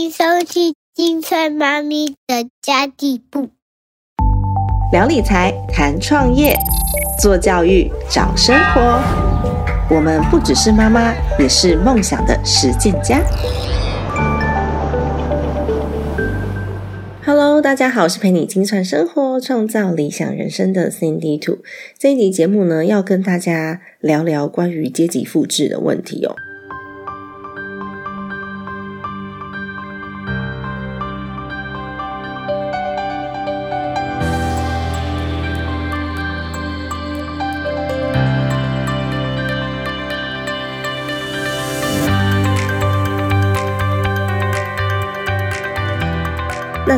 迎收听金翠妈咪的家地部，聊理财，谈创业，做教育，找生活。我们不只是妈妈，也是梦想的实践家。Hello，大家好，我是陪你精算生活、创造理想人生的 Cindy Two。这一集节目呢，要跟大家聊聊关于阶级复制的问题哦。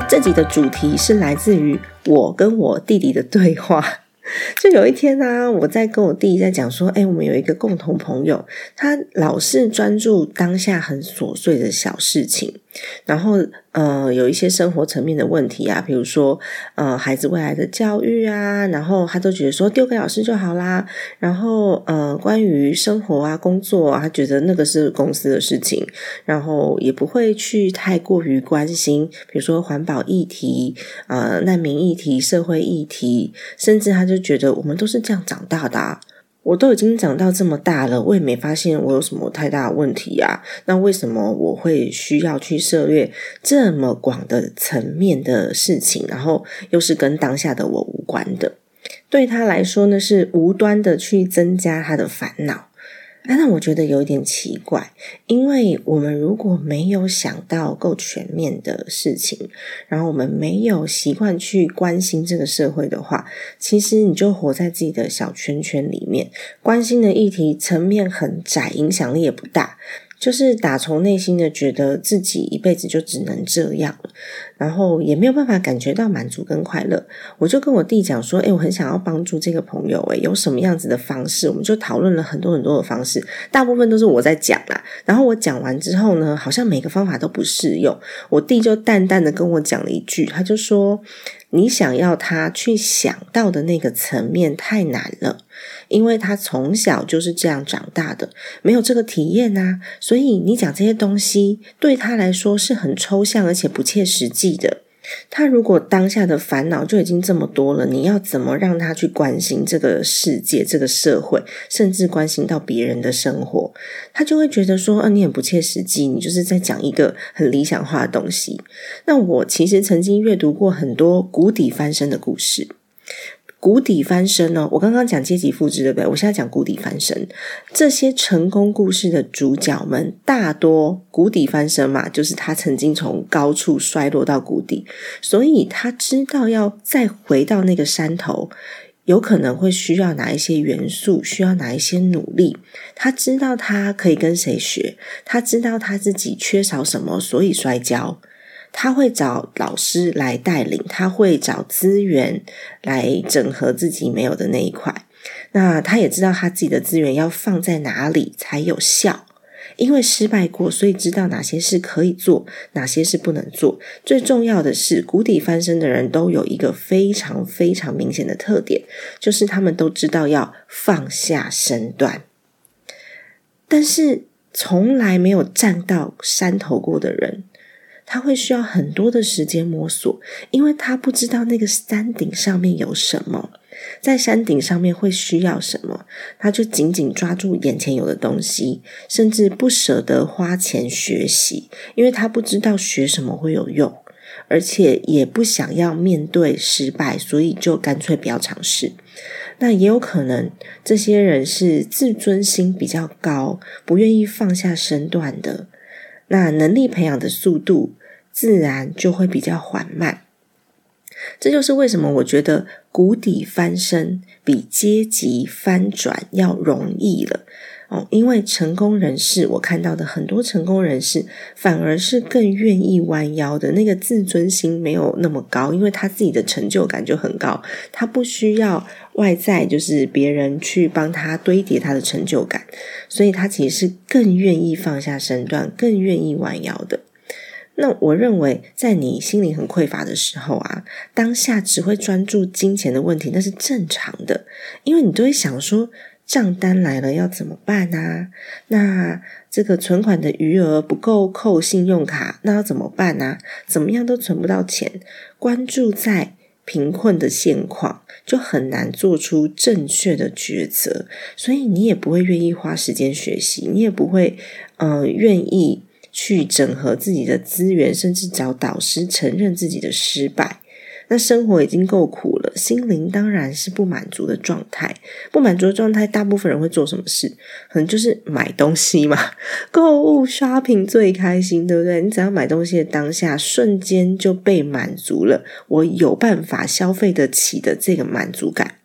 这集的主题是来自于我跟我弟弟的对话。就有一天呢，我在跟我弟弟在讲说，哎，我们有一个共同朋友，他老是专注当下很琐碎的小事情，然后。呃，有一些生活层面的问题啊，比如说呃，孩子未来的教育啊，然后他都觉得说丢给老师就好啦。然后呃，关于生活啊、工作啊，他觉得那个是公司的事情，然后也不会去太过于关心，比如说环保议题、呃难民议题、社会议题，甚至他就觉得我们都是这样长大的。我都已经长到这么大了，我也没发现我有什么太大的问题啊。那为什么我会需要去涉猎这么广的层面的事情？然后又是跟当下的我无关的，对他来说呢，是无端的去增加他的烦恼。那我觉得有点奇怪，因为我们如果没有想到够全面的事情，然后我们没有习惯去关心这个社会的话，其实你就活在自己的小圈圈里面，关心的议题层面很窄，影响力也不大。就是打从内心的觉得自己一辈子就只能这样了，然后也没有办法感觉到满足跟快乐。我就跟我弟讲说：“诶，我很想要帮助这个朋友，诶，有什么样子的方式？”我们就讨论了很多很多的方式，大部分都是我在讲啦。然后我讲完之后呢，好像每个方法都不适用。我弟就淡淡的跟我讲了一句，他就说：“你想要他去想到的那个层面太难了。”因为他从小就是这样长大的，没有这个体验呐，所以你讲这些东西对他来说是很抽象而且不切实际的。他如果当下的烦恼就已经这么多了，你要怎么让他去关心这个世界、这个社会，甚至关心到别人的生活？他就会觉得说：“啊，你很不切实际，你就是在讲一个很理想化的东西。”那我其实曾经阅读过很多谷底翻身的故事。谷底翻身呢？我刚刚讲阶级复制，对不对？我现在讲谷底翻身。这些成功故事的主角们，大多谷底翻身嘛，就是他曾经从高处摔落到谷底，所以他知道要再回到那个山头，有可能会需要哪一些元素，需要哪一些努力。他知道他可以跟谁学，他知道他自己缺少什么，所以摔跤。他会找老师来带领，他会找资源来整合自己没有的那一块。那他也知道他自己的资源要放在哪里才有效，因为失败过，所以知道哪些是可以做，哪些是不能做。最重要的是，谷底翻身的人都有一个非常非常明显的特点，就是他们都知道要放下身段，但是从来没有站到山头过的人。他会需要很多的时间摸索，因为他不知道那个山顶上面有什么，在山顶上面会需要什么，他就紧紧抓住眼前有的东西，甚至不舍得花钱学习，因为他不知道学什么会有用，而且也不想要面对失败，所以就干脆不要尝试。那也有可能，这些人是自尊心比较高，不愿意放下身段的，那能力培养的速度。自然就会比较缓慢，这就是为什么我觉得谷底翻身比阶级翻转要容易了哦。因为成功人士，我看到的很多成功人士反而是更愿意弯腰的，那个自尊心没有那么高，因为他自己的成就感就很高，他不需要外在就是别人去帮他堆叠他的成就感，所以他其实是更愿意放下身段，更愿意弯腰的。那我认为，在你心里很匮乏的时候啊，当下只会专注金钱的问题，那是正常的，因为你都会想说，账单来了要怎么办啊？那这个存款的余额不够扣信用卡，那要怎么办呢？怎么样都存不到钱。关注在贫困的现况，就很难做出正确的抉择，所以你也不会愿意花时间学习，你也不会，呃，愿意去整合自己的资源，甚至找导师承认自己的失败。那生活已经够苦了，心灵当然是不满足的状态。不满足的状态，大部分人会做什么事？可能就是买东西嘛，购物 shopping 最开心，对不对？你只要买东西的当下，瞬间就被满足了，我有办法消费得起的这个满足感。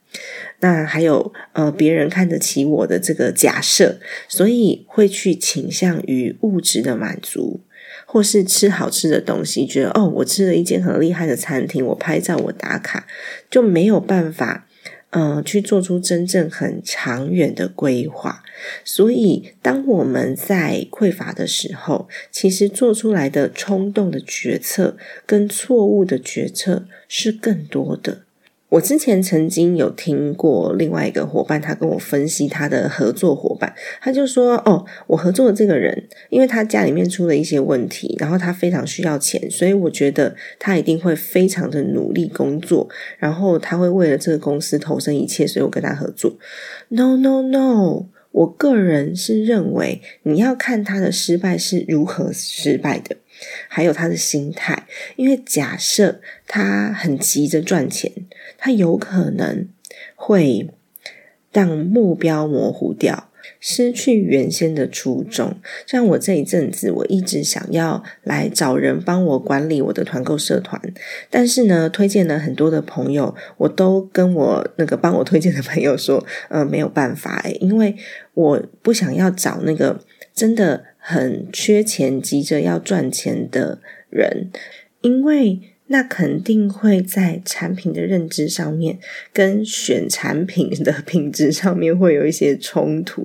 那还有呃，别人看得起我的这个假设，所以会去倾向于物质的满足。或是吃好吃的东西，觉得哦，我吃了一间很厉害的餐厅，我拍照，我打卡，就没有办法，呃，去做出真正很长远的规划。所以，当我们在匮乏的时候，其实做出来的冲动的决策跟错误的决策是更多的。我之前曾经有听过另外一个伙伴，他跟我分析他的合作伙伴，他就说：“哦，我合作的这个人，因为他家里面出了一些问题，然后他非常需要钱，所以我觉得他一定会非常的努力工作，然后他会为了这个公司投身一切，所以我跟他合作。”No No No，我个人是认为你要看他的失败是如何失败的。还有他的心态，因为假设他很急着赚钱，他有可能会让目标模糊掉，失去原先的初衷。像我这一阵子，我一直想要来找人帮我管理我的团购社团，但是呢，推荐了很多的朋友，我都跟我那个帮我推荐的朋友说，呃，没有办法诶，因为我不想要找那个真的。很缺钱、急着要赚钱的人，因为那肯定会在产品的认知上面，跟选产品的品质上面会有一些冲突。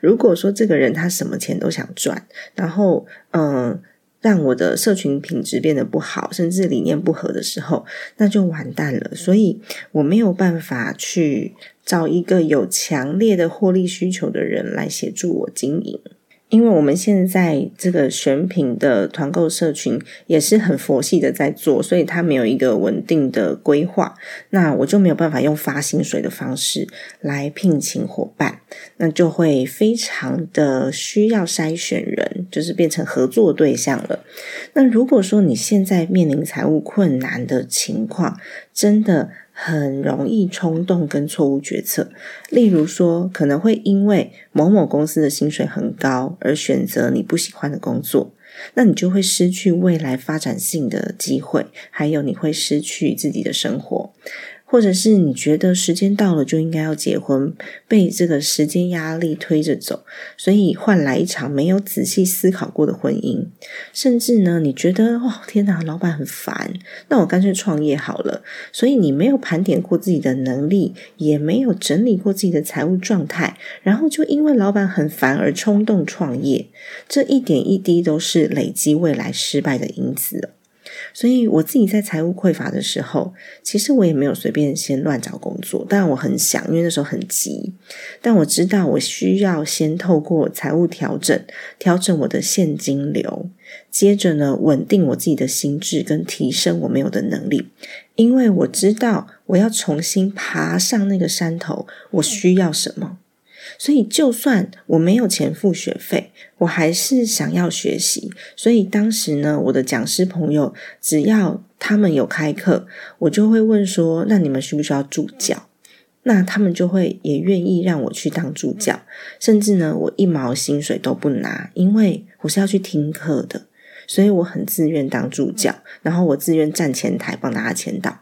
如果说这个人他什么钱都想赚，然后嗯，让我的社群品质变得不好，甚至理念不合的时候，那就完蛋了。所以我没有办法去找一个有强烈的获利需求的人来协助我经营。因为我们现在这个选品的团购社群也是很佛系的在做，所以它没有一个稳定的规划，那我就没有办法用发薪水的方式来聘请伙伴，那就会非常的需要筛选人，就是变成合作对象了。那如果说你现在面临财务困难的情况，真的。很容易冲动跟错误决策，例如说，可能会因为某某公司的薪水很高而选择你不喜欢的工作，那你就会失去未来发展性的机会，还有你会失去自己的生活。或者是你觉得时间到了就应该要结婚，被这个时间压力推着走，所以换来一场没有仔细思考过的婚姻。甚至呢，你觉得哦天哪，老板很烦，那我干脆创业好了。所以你没有盘点过自己的能力，也没有整理过自己的财务状态，然后就因为老板很烦而冲动创业，这一点一滴都是累积未来失败的因子。所以我自己在财务匮乏的时候，其实我也没有随便先乱找工作，但我很想，因为那时候很急。但我知道我需要先透过财务调整，调整我的现金流，接着呢，稳定我自己的心智跟提升我没有的能力，因为我知道我要重新爬上那个山头，我需要什么。所以，就算我没有钱付学费，我还是想要学习。所以当时呢，我的讲师朋友只要他们有开课，我就会问说：“那你们需不需要助教？”那他们就会也愿意让我去当助教，甚至呢，我一毛薪水都不拿，因为我是要去听课的，所以我很自愿当助教，然后我自愿站前台帮大家签到。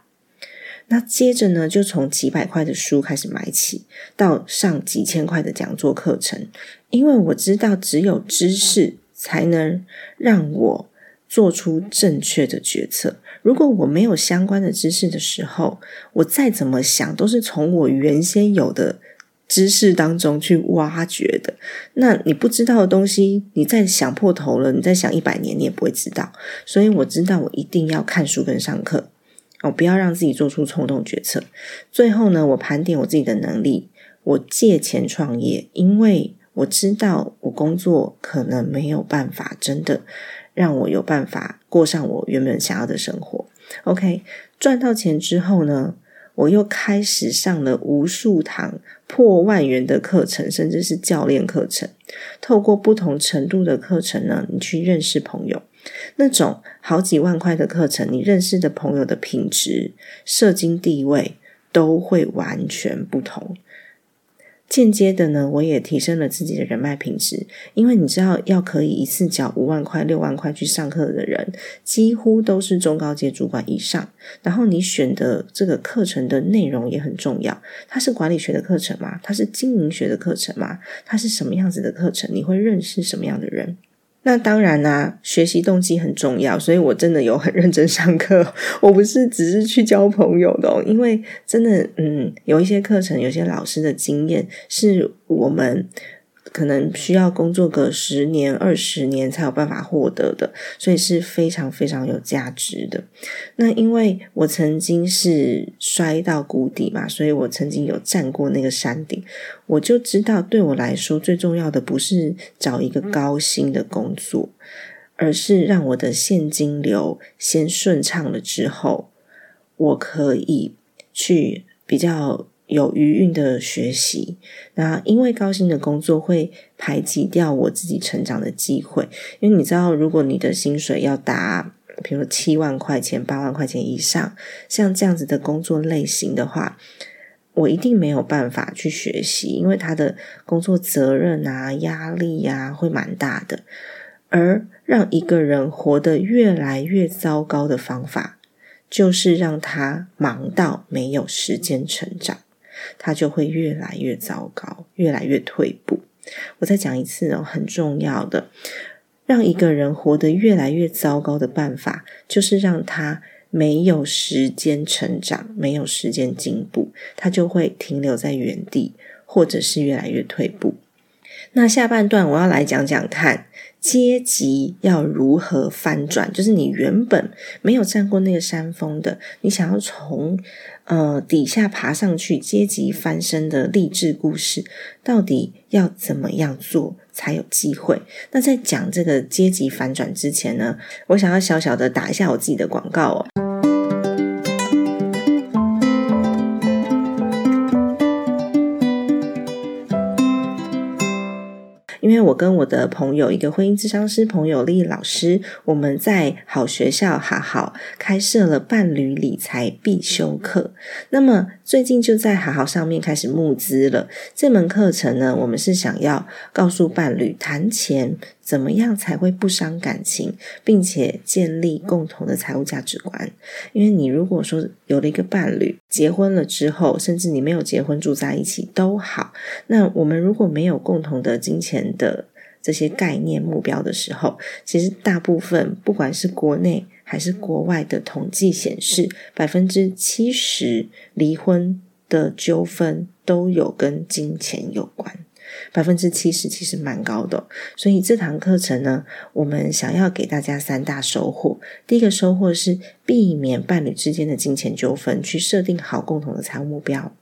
那接着呢，就从几百块的书开始买起，到上几千块的讲座课程。因为我知道，只有知识才能让我做出正确的决策。如果我没有相关的知识的时候，我再怎么想，都是从我原先有的知识当中去挖掘的。那你不知道的东西，你再想破头了，你再想一百年，你也不会知道。所以我知道，我一定要看书跟上课。哦，不要让自己做出冲动决策。最后呢，我盘点我自己的能力，我借钱创业，因为我知道我工作可能没有办法真的让我有办法过上我原本想要的生活。OK，赚到钱之后呢，我又开始上了无数堂破万元的课程，甚至是教练课程。透过不同程度的课程呢，你去认识朋友。那种好几万块的课程，你认识的朋友的品质、社经地位都会完全不同。间接的呢，我也提升了自己的人脉品质，因为你知道，要可以一次缴五万块、六万块去上课的人，几乎都是中高阶主管以上。然后你选的这个课程的内容也很重要，它是管理学的课程吗？它是经营学的课程吗？它是什么样子的课程？你会认识什么样的人？那当然啦，学习动机很重要，所以我真的有很认真上课。我不是只是去交朋友的，因为真的，嗯，有一些课程，有些老师的经验是我们。可能需要工作个十年、二十年才有办法获得的，所以是非常非常有价值的。那因为我曾经是摔到谷底嘛，所以我曾经有站过那个山顶，我就知道对我来说最重要的不是找一个高薪的工作，而是让我的现金流先顺畅了之后，我可以去比较。有余韵的学习，那因为高薪的工作会排挤掉我自己成长的机会。因为你知道，如果你的薪水要达，比如七万块钱、八万块钱以上，像这样子的工作类型的话，我一定没有办法去学习，因为他的工作责任啊、压力呀会蛮大的。而让一个人活得越来越糟糕的方法，就是让他忙到没有时间成长。他就会越来越糟糕，越来越退步。我再讲一次哦，很重要的，让一个人活得越来越糟糕的办法，就是让他没有时间成长，没有时间进步，他就会停留在原地，或者是越来越退步。那下半段我要来讲讲看，阶级要如何翻转，就是你原本没有站过那个山峰的，你想要从。呃，底下爬上去，阶级翻身的励志故事，到底要怎么样做才有机会？那在讲这个阶级反转之前呢，我想要小小的打一下我自己的广告哦。跟我的朋友，一个婚姻智商师朋友丽老师，我们在好学校好好开设了伴侣理财必修课。那么最近就在好好上面开始募资了。这门课程呢，我们是想要告诉伴侣谈钱。怎么样才会不伤感情，并且建立共同的财务价值观？因为你如果说有了一个伴侣，结婚了之后，甚至你没有结婚住在一起都好，那我们如果没有共同的金钱的这些概念目标的时候，其实大部分不管是国内还是国外的统计显示，百分之七十离婚的纠纷都有跟金钱有关。百分之七十其实蛮高的，所以这堂课程呢，我们想要给大家三大收获。第一个收获是避免伴侣之间的金钱纠纷，去设定好共同的财务目标。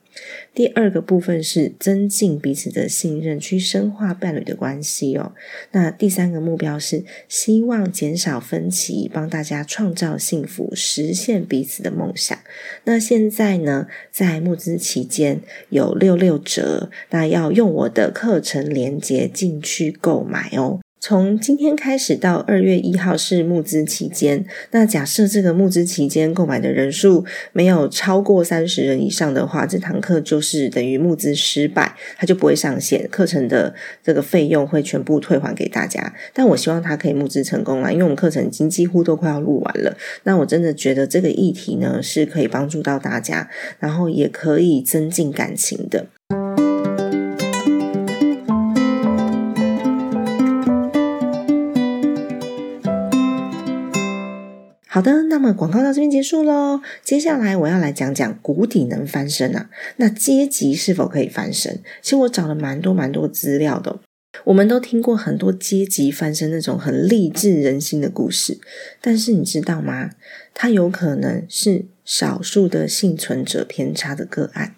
第二个部分是增进彼此的信任，去深化伴侣的关系哦。那第三个目标是希望减少分歧，帮大家创造幸福，实现彼此的梦想。那现在呢，在募资期间有六六折，那要用我的课程链接进去购买哦。从今天开始到二月一号是募资期间。那假设这个募资期间购买的人数没有超过三十人以上的话，这堂课就是等于募资失败，它就不会上线，课程的这个费用会全部退还给大家。但我希望它可以募资成功啦，因为我们课程已经几乎都快要录完了。那我真的觉得这个议题呢是可以帮助到大家，然后也可以增进感情的。好的，那么广告到这边结束喽。接下来我要来讲讲谷底能翻身啊，那阶级是否可以翻身？其实我找了蛮多蛮多资料的。我们都听过很多阶级翻身那种很励志人心的故事，但是你知道吗？它有可能是少数的幸存者偏差的个案。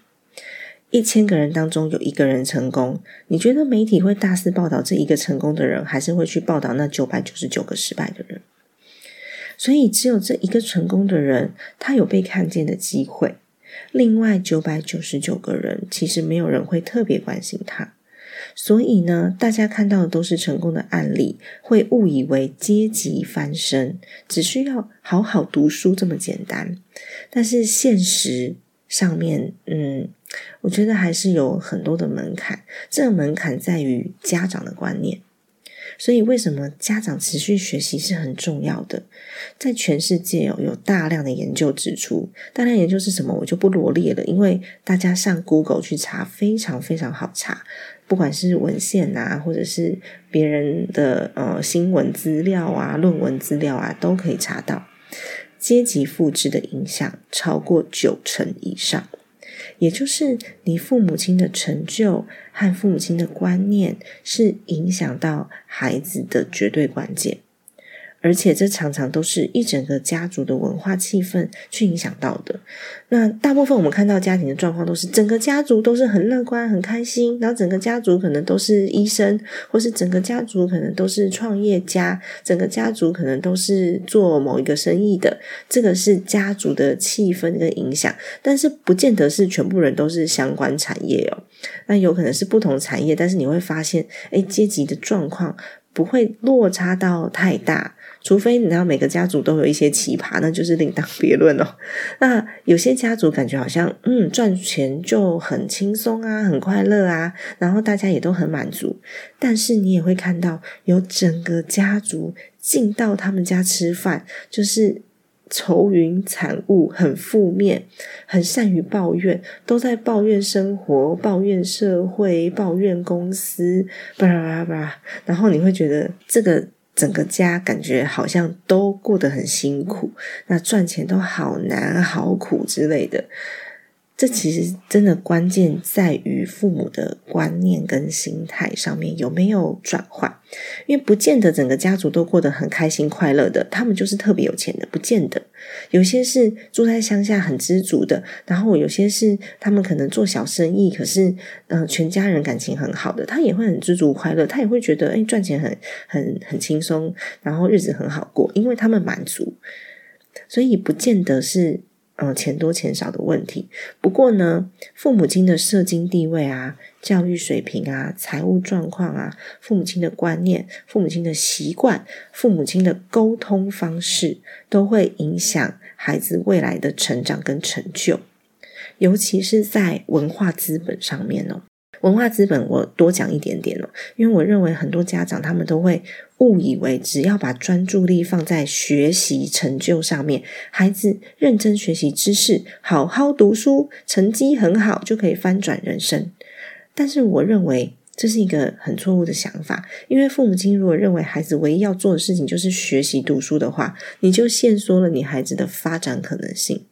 一千个人当中有一个人成功，你觉得媒体会大肆报道这一个成功的人，还是会去报道那九百九十九个失败的人？所以，只有这一个成功的人，他有被看见的机会。另外九百九十九个人，其实没有人会特别关心他。所以呢，大家看到的都是成功的案例，会误以为阶级翻身只需要好好读书这么简单。但是现实上面，嗯，我觉得还是有很多的门槛。这个门槛在于家长的观念。所以，为什么家长持续学习是很重要的？在全世界哦，有大量的研究指出，大量研究是什么，我就不罗列了，因为大家上 Google 去查，非常非常好查，不管是文献啊，或者是别人的呃新闻资料啊、论文资料啊，都可以查到，阶级复制的影响超过九成以上。也就是你父母亲的成就和父母亲的观念，是影响到孩子的绝对关键。而且这常常都是一整个家族的文化气氛去影响到的。那大部分我们看到家庭的状况，都是整个家族都是很乐观、很开心，然后整个家族可能都是医生，或是整个家族可能都是创业家，整个家族可能都是做某一个生意的。这个是家族的气氛跟影响，但是不见得是全部人都是相关产业哦。那有可能是不同产业，但是你会发现，哎，阶级的状况不会落差到太大。除非你知道每个家族都有一些奇葩，那就是另当别论哦。那有些家族感觉好像嗯赚钱就很轻松啊，很快乐啊，然后大家也都很满足。但是你也会看到有整个家族进到他们家吃饭，就是愁云惨雾，很负面，很善于抱怨，都在抱怨生活、抱怨社会、抱怨公司，巴拉巴拉巴拉。然后你会觉得这个。整个家感觉好像都过得很辛苦，那赚钱都好难、好苦之类的。这其实真的关键在于父母的观念跟心态上面有没有转换，因为不见得整个家族都过得很开心快乐的，他们就是特别有钱的，不见得。有些是住在乡下很知足的，然后有些是他们可能做小生意，可是嗯，全家人感情很好的，他也会很知足快乐，他也会觉得哎，赚钱很很很轻松，然后日子很好过，因为他们满足，所以不见得是。嗯，钱多钱少的问题。不过呢，父母亲的社经地位啊、教育水平啊、财务状况啊、父母亲的观念、父母亲的习惯、父母亲的沟通方式，都会影响孩子未来的成长跟成就，尤其是在文化资本上面哦。文化资本，我多讲一点点哦，因为我认为很多家长他们都会误以为，只要把专注力放在学习成就上面，孩子认真学习知识，好好读书，成绩很好，就可以翻转人生。但是我认为这是一个很错误的想法，因为父母亲如果认为孩子唯一要做的事情就是学习读书的话，你就限缩了你孩子的发展可能性。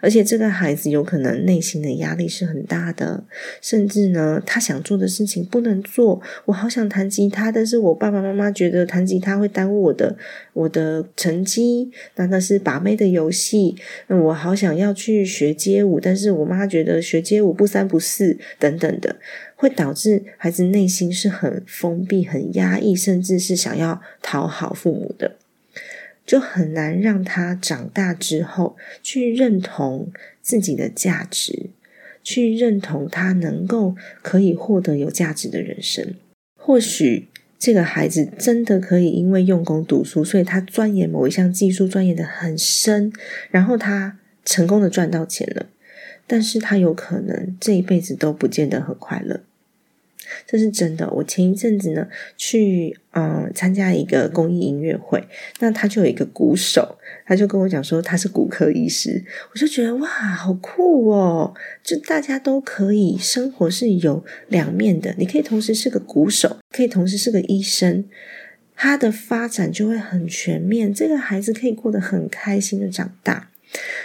而且这个孩子有可能内心的压力是很大的，甚至呢，他想做的事情不能做。我好想弹吉他，但是我爸爸妈妈觉得弹吉他会耽误我的我的成绩，那那是把妹的游戏。那我好想要去学街舞，但是我妈觉得学街舞不三不四等等的，会导致孩子内心是很封闭、很压抑，甚至是想要讨好父母的。就很难让他长大之后去认同自己的价值，去认同他能够可以获得有价值的人生。或许这个孩子真的可以因为用功读书，所以他钻研某一项技术，钻研的很深，然后他成功的赚到钱了。但是他有可能这一辈子都不见得很快乐。这是真的。我前一阵子呢，去嗯参加一个公益音乐会，那他就有一个鼓手，他就跟我讲说他是骨科医师，我就觉得哇，好酷哦！就大家都可以生活是有两面的，你可以同时是个鼓手，可以同时是个医生，他的发展就会很全面，这个孩子可以过得很开心的长大，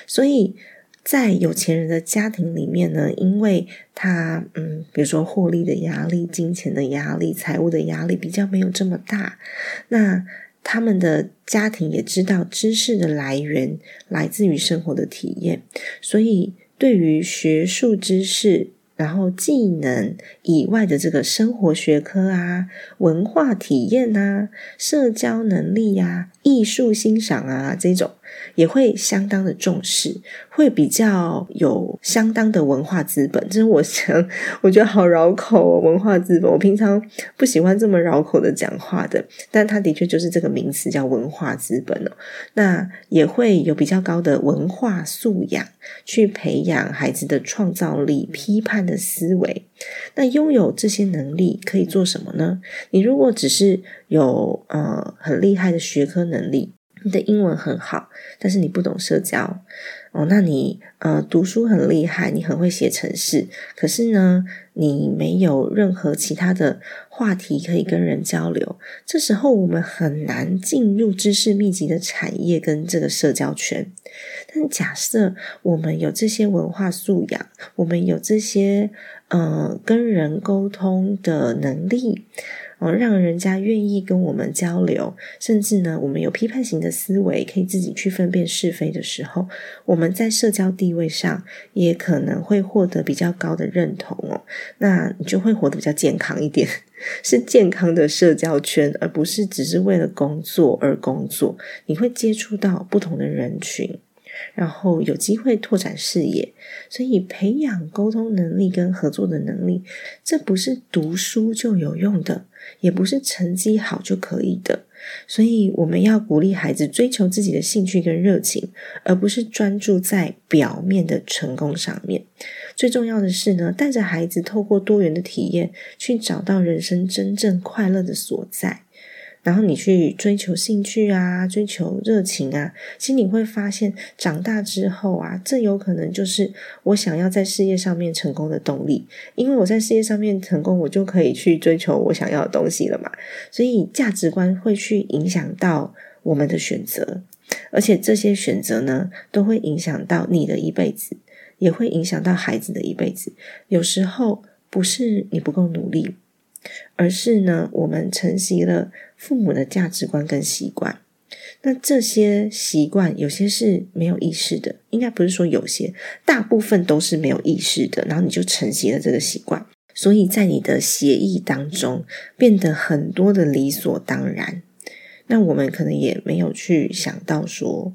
所以。在有钱人的家庭里面呢，因为他嗯，比如说获利的压力、金钱的压力、财务的压力比较没有这么大，那他们的家庭也知道知识的来源来自于生活的体验，所以对于学术知识然后技能以外的这个生活学科啊、文化体验啊、社交能力呀、艺术欣赏啊这种。也会相当的重视，会比较有相当的文化资本。这是我想，我觉得好绕口哦，文化资本。我平常不喜欢这么绕口的讲话的，但它的确就是这个名词叫文化资本哦。那也会有比较高的文化素养，去培养孩子的创造力、批判的思维。那拥有这些能力可以做什么呢？你如果只是有呃很厉害的学科能力。你的英文很好，但是你不懂社交哦。那你呃读书很厉害，你很会写程式，可是呢，你没有任何其他的话题可以跟人交流。这时候我们很难进入知识密集的产业跟这个社交圈。但假设我们有这些文化素养，我们有这些呃跟人沟通的能力。哦，让人家愿意跟我们交流，甚至呢，我们有批判型的思维，可以自己去分辨是非的时候，我们在社交地位上也可能会获得比较高的认同哦。那你就会活得比较健康一点，是健康的社交圈，而不是只是为了工作而工作。你会接触到不同的人群。然后有机会拓展视野，所以培养沟通能力跟合作的能力，这不是读书就有用的，也不是成绩好就可以的。所以我们要鼓励孩子追求自己的兴趣跟热情，而不是专注在表面的成功上面。最重要的是呢，带着孩子透过多元的体验，去找到人生真正快乐的所在。然后你去追求兴趣啊，追求热情啊，其实你会发现，长大之后啊，这有可能就是我想要在事业上面成功的动力。因为我在事业上面成功，我就可以去追求我想要的东西了嘛。所以价值观会去影响到我们的选择，而且这些选择呢，都会影响到你的一辈子，也会影响到孩子的一辈子。有时候不是你不够努力。而是呢，我们承袭了父母的价值观跟习惯。那这些习惯有些是没有意识的，应该不是说有些，大部分都是没有意识的。然后你就承袭了这个习惯，所以在你的协议当中变得很多的理所当然。那我们可能也没有去想到说，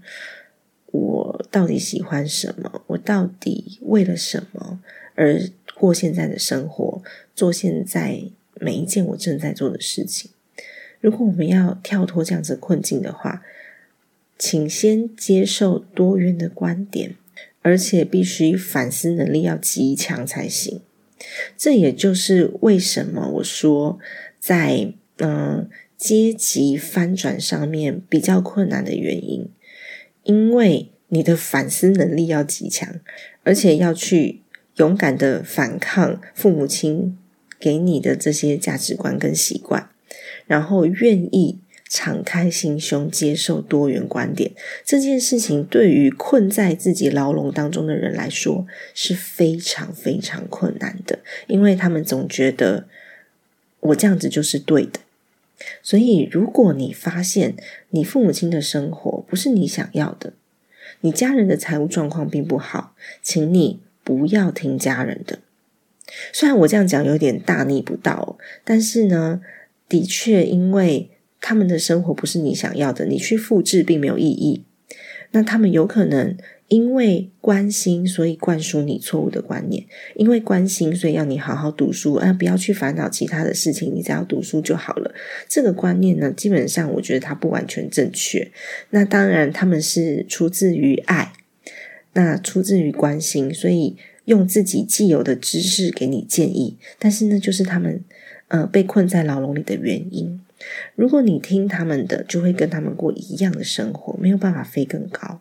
我到底喜欢什么？我到底为了什么而过现在的生活？做现在。每一件我正在做的事情，如果我们要跳脱这样子困境的话，请先接受多元的观点，而且必须反思能力要极强才行。这也就是为什么我说在嗯阶级翻转上面比较困难的原因，因为你的反思能力要极强，而且要去勇敢的反抗父母亲。给你的这些价值观跟习惯，然后愿意敞开心胸接受多元观点，这件事情对于困在自己牢笼当中的人来说是非常非常困难的，因为他们总觉得我这样子就是对的。所以，如果你发现你父母亲的生活不是你想要的，你家人的财务状况并不好，请你不要听家人的。虽然我这样讲有点大逆不道，但是呢，的确，因为他们的生活不是你想要的，你去复制并没有意义。那他们有可能因为关心，所以灌输你错误的观念；因为关心，所以要你好好读书，啊，不要去烦恼其他的事情，你只要读书就好了。这个观念呢，基本上我觉得它不完全正确。那当然，他们是出自于爱，那出自于关心，所以。用自己既有的知识给你建议，但是呢，就是他们呃被困在牢笼里的原因。如果你听他们的，就会跟他们过一样的生活，没有办法飞更高。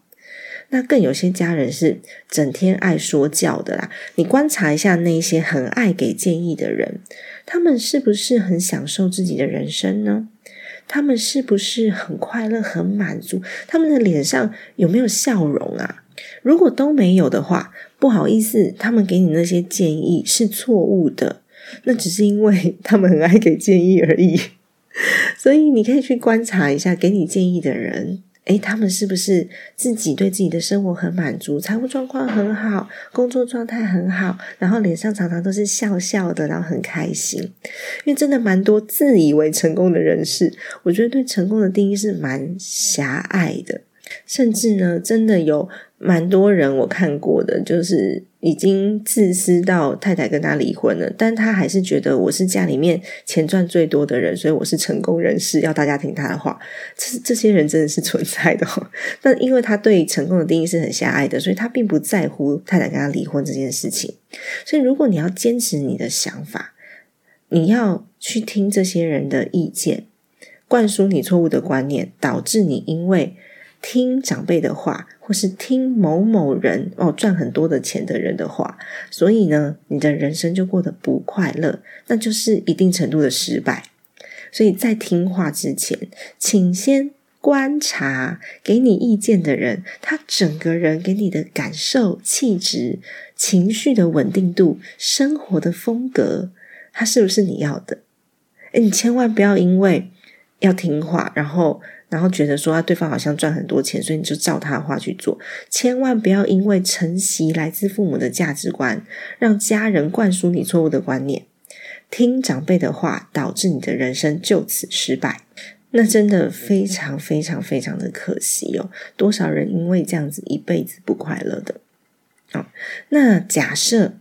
那更有些家人是整天爱说教的啦。你观察一下那些很爱给建议的人，他们是不是很享受自己的人生呢？他们是不是很快乐、很满足？他们的脸上有没有笑容啊？如果都没有的话，不好意思，他们给你那些建议是错误的，那只是因为 他们很爱给建议而已。所以你可以去观察一下，给你建议的人，诶，他们是不是自己对自己的生活很满足，财务状况很好，工作状态很好，然后脸上常常都是笑笑的，然后很开心？因为真的蛮多自以为成功的人士，我觉得对成功的定义是蛮狭隘的。甚至呢，真的有蛮多人我看过的，就是已经自私到太太跟他离婚了，但他还是觉得我是家里面钱赚最多的人，所以我是成功人士，要大家听他的话。这这些人真的是存在的。但因为他对成功的定义是很狭隘的，所以他并不在乎太太跟他离婚这件事情。所以，如果你要坚持你的想法，你要去听这些人的意见，灌输你错误的观念，导致你因为。听长辈的话，或是听某某人哦赚很多的钱的人的话，所以呢，你的人生就过得不快乐，那就是一定程度的失败。所以在听话之前，请先观察给你意见的人，他整个人给你的感受、气质、情绪的稳定度、生活的风格，他是不是你要的？诶你千万不要因为要听话，然后。然后觉得说啊，对方好像赚很多钱，所以你就照他的话去做。千万不要因为承袭来自父母的价值观，让家人灌输你错误的观念，听长辈的话，导致你的人生就此失败。那真的非常非常非常的可惜哦！多少人因为这样子一辈子不快乐的。好，那假设。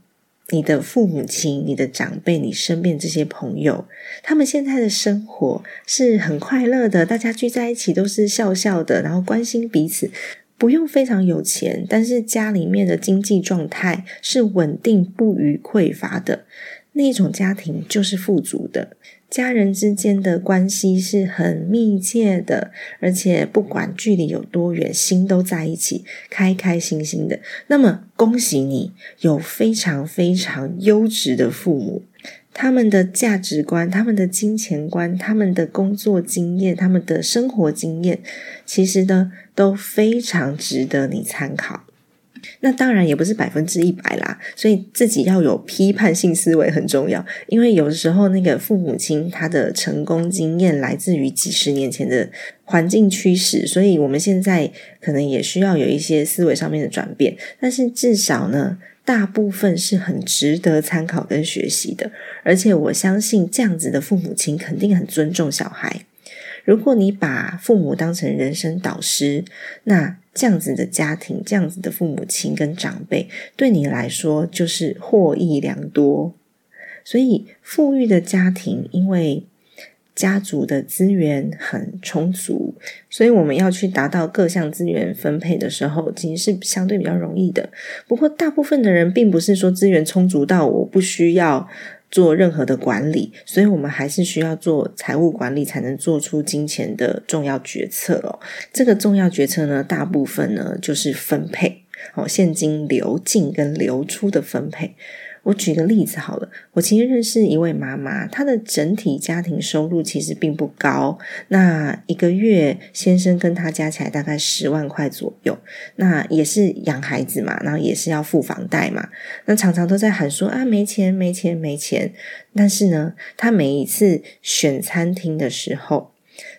你的父母亲、你的长辈、你身边这些朋友，他们现在的生活是很快乐的，大家聚在一起都是笑笑的，然后关心彼此，不用非常有钱，但是家里面的经济状态是稳定、不予匮乏的那种家庭，就是富足的。家人之间的关系是很密切的，而且不管距离有多远，心都在一起，开开心心的。那么，恭喜你有非常非常优质的父母，他们的价值观、他们的金钱观、他们的工作经验、他们的生活经验，其实呢都非常值得你参考。那当然也不是百分之一百啦，所以自己要有批判性思维很重要。因为有的时候，那个父母亲他的成功经验来自于几十年前的环境趋势，所以我们现在可能也需要有一些思维上面的转变。但是至少呢，大部分是很值得参考跟学习的。而且我相信这样子的父母亲肯定很尊重小孩。如果你把父母当成人生导师，那这样子的家庭，这样子的父母亲跟长辈，对你来说就是获益良多。所以，富裕的家庭，因为家族的资源很充足，所以我们要去达到各项资源分配的时候，其实是相对比较容易的。不过，大部分的人并不是说资源充足到我不需要。做任何的管理，所以我们还是需要做财务管理，才能做出金钱的重要决策哦。这个重要决策呢，大部分呢就是分配哦，现金流进跟流出的分配。我举个例子好了，我其实认识一位妈妈，她的整体家庭收入其实并不高，那一个月先生跟她加起来大概十万块左右，那也是养孩子嘛，然后也是要付房贷嘛，那常常都在喊说啊没钱没钱没钱，但是呢，她每一次选餐厅的时候。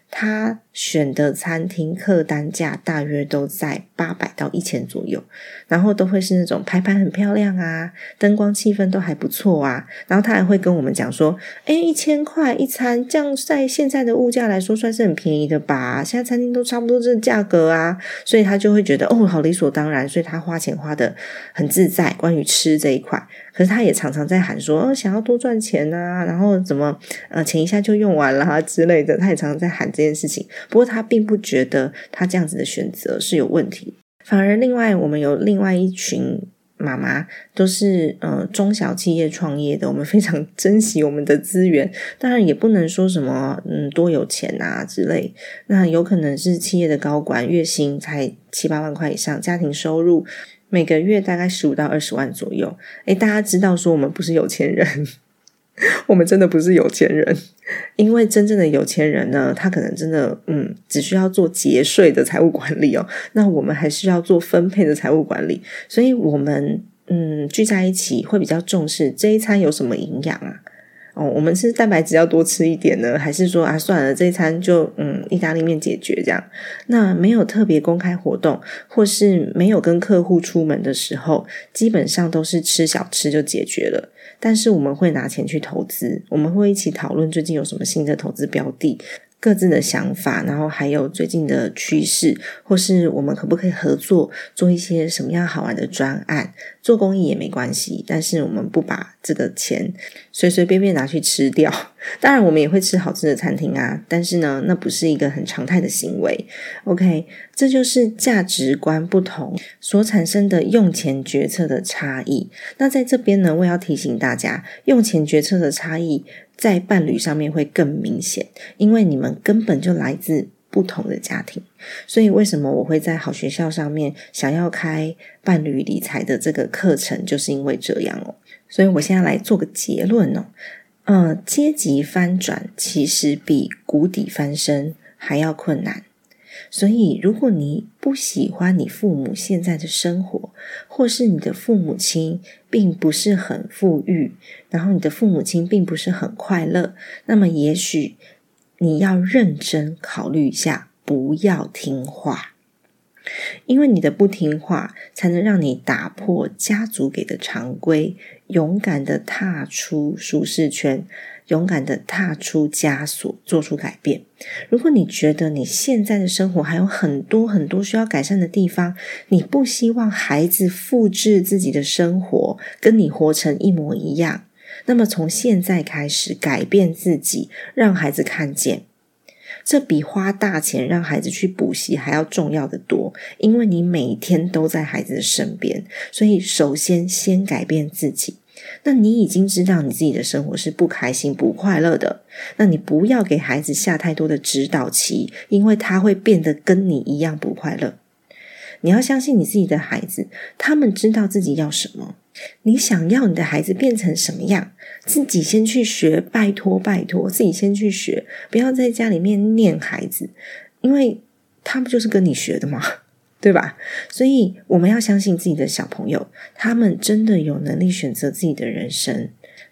他选的餐厅客单价大约都在八百到一千左右，然后都会是那种排盘很漂亮啊，灯光气氛都还不错啊。然后他还会跟我们讲说：“哎，一千块一餐，这样在现在的物价来说算是很便宜的吧？现在餐厅都差不多这价格啊。”所以他就会觉得哦，好理所当然，所以他花钱花的很自在。关于吃这一块。可是他也常常在喊说，哦，想要多赚钱啊，然后怎么，呃，钱一下就用完了啊之类的。他也常常在喊这件事情。不过他并不觉得他这样子的选择是有问题，反而另外我们有另外一群妈妈，都是呃中小企业创业的，我们非常珍惜我们的资源。当然也不能说什么嗯多有钱啊之类。那有可能是企业的高管，月薪才七八万块以上，家庭收入。每个月大概十五到二十万左右。诶，大家知道说我们不是有钱人，我们真的不是有钱人。因为真正的有钱人呢，他可能真的嗯，只需要做节税的财务管理哦。那我们还是要做分配的财务管理。所以，我们嗯聚在一起会比较重视这一餐有什么营养啊？哦，我们是蛋白质要多吃一点呢，还是说啊算了，这一餐就嗯意大利面解决这样？那没有特别公开活动，或是没有跟客户出门的时候，基本上都是吃小吃就解决了。但是我们会拿钱去投资，我们会一起讨论最近有什么新的投资标的。各自的想法，然后还有最近的趋势，或是我们可不可以合作做一些什么样好玩的专案？做公益也没关系，但是我们不把这个钱随随便便拿去吃掉。当然，我们也会吃好吃的餐厅啊，但是呢，那不是一个很常态的行为。OK，这就是价值观不同所产生的用钱决策的差异。那在这边呢，我要提醒大家，用钱决策的差异。在伴侣上面会更明显，因为你们根本就来自不同的家庭，所以为什么我会在好学校上面想要开伴侣理财的这个课程，就是因为这样哦。所以我现在来做个结论哦，嗯，阶级翻转其实比谷底翻身还要困难。所以，如果你不喜欢你父母现在的生活，或是你的父母亲并不是很富裕，然后你的父母亲并不是很快乐，那么也许你要认真考虑一下，不要听话，因为你的不听话，才能让你打破家族给的常规，勇敢的踏出舒适圈。勇敢的踏出枷锁，做出改变。如果你觉得你现在的生活还有很多很多需要改善的地方，你不希望孩子复制自己的生活，跟你活成一模一样，那么从现在开始改变自己，让孩子看见，这比花大钱让孩子去补习还要重要的多。因为你每天都在孩子的身边，所以首先先改变自己。那你已经知道你自己的生活是不开心、不快乐的，那你不要给孩子下太多的指导期，因为他会变得跟你一样不快乐。你要相信你自己的孩子，他们知道自己要什么。你想要你的孩子变成什么样，自己先去学，拜托拜托，自己先去学，不要在家里面念孩子，因为他不就是跟你学的吗？对吧？所以我们要相信自己的小朋友，他们真的有能力选择自己的人生。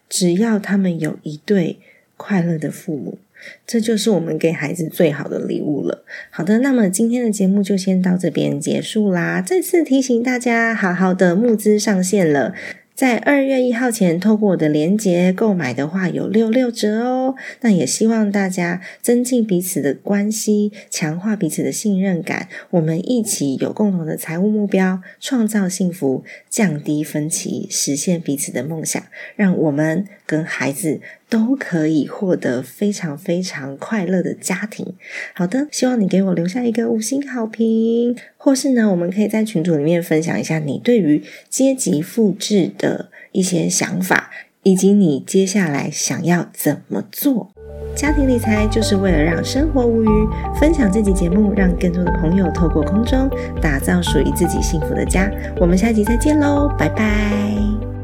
只要他们有一对快乐的父母，这就是我们给孩子最好的礼物了。好的，那么今天的节目就先到这边结束啦。再次提醒大家，好好的募资上线了。在二月一号前，透过我的链接购买的话，有六六折哦。那也希望大家增进彼此的关系，强化彼此的信任感。我们一起有共同的财务目标，创造幸福，降低分歧，实现彼此的梦想，让我们跟孩子。都可以获得非常非常快乐的家庭。好的，希望你给我留下一个五星好评，或是呢，我们可以在群组里面分享一下你对于阶级复制的一些想法，以及你接下来想要怎么做。家庭理财就是为了让生活无虞。分享这集节目，让更多的朋友透过空中打造属于自己幸福的家。我们下集再见喽，拜拜。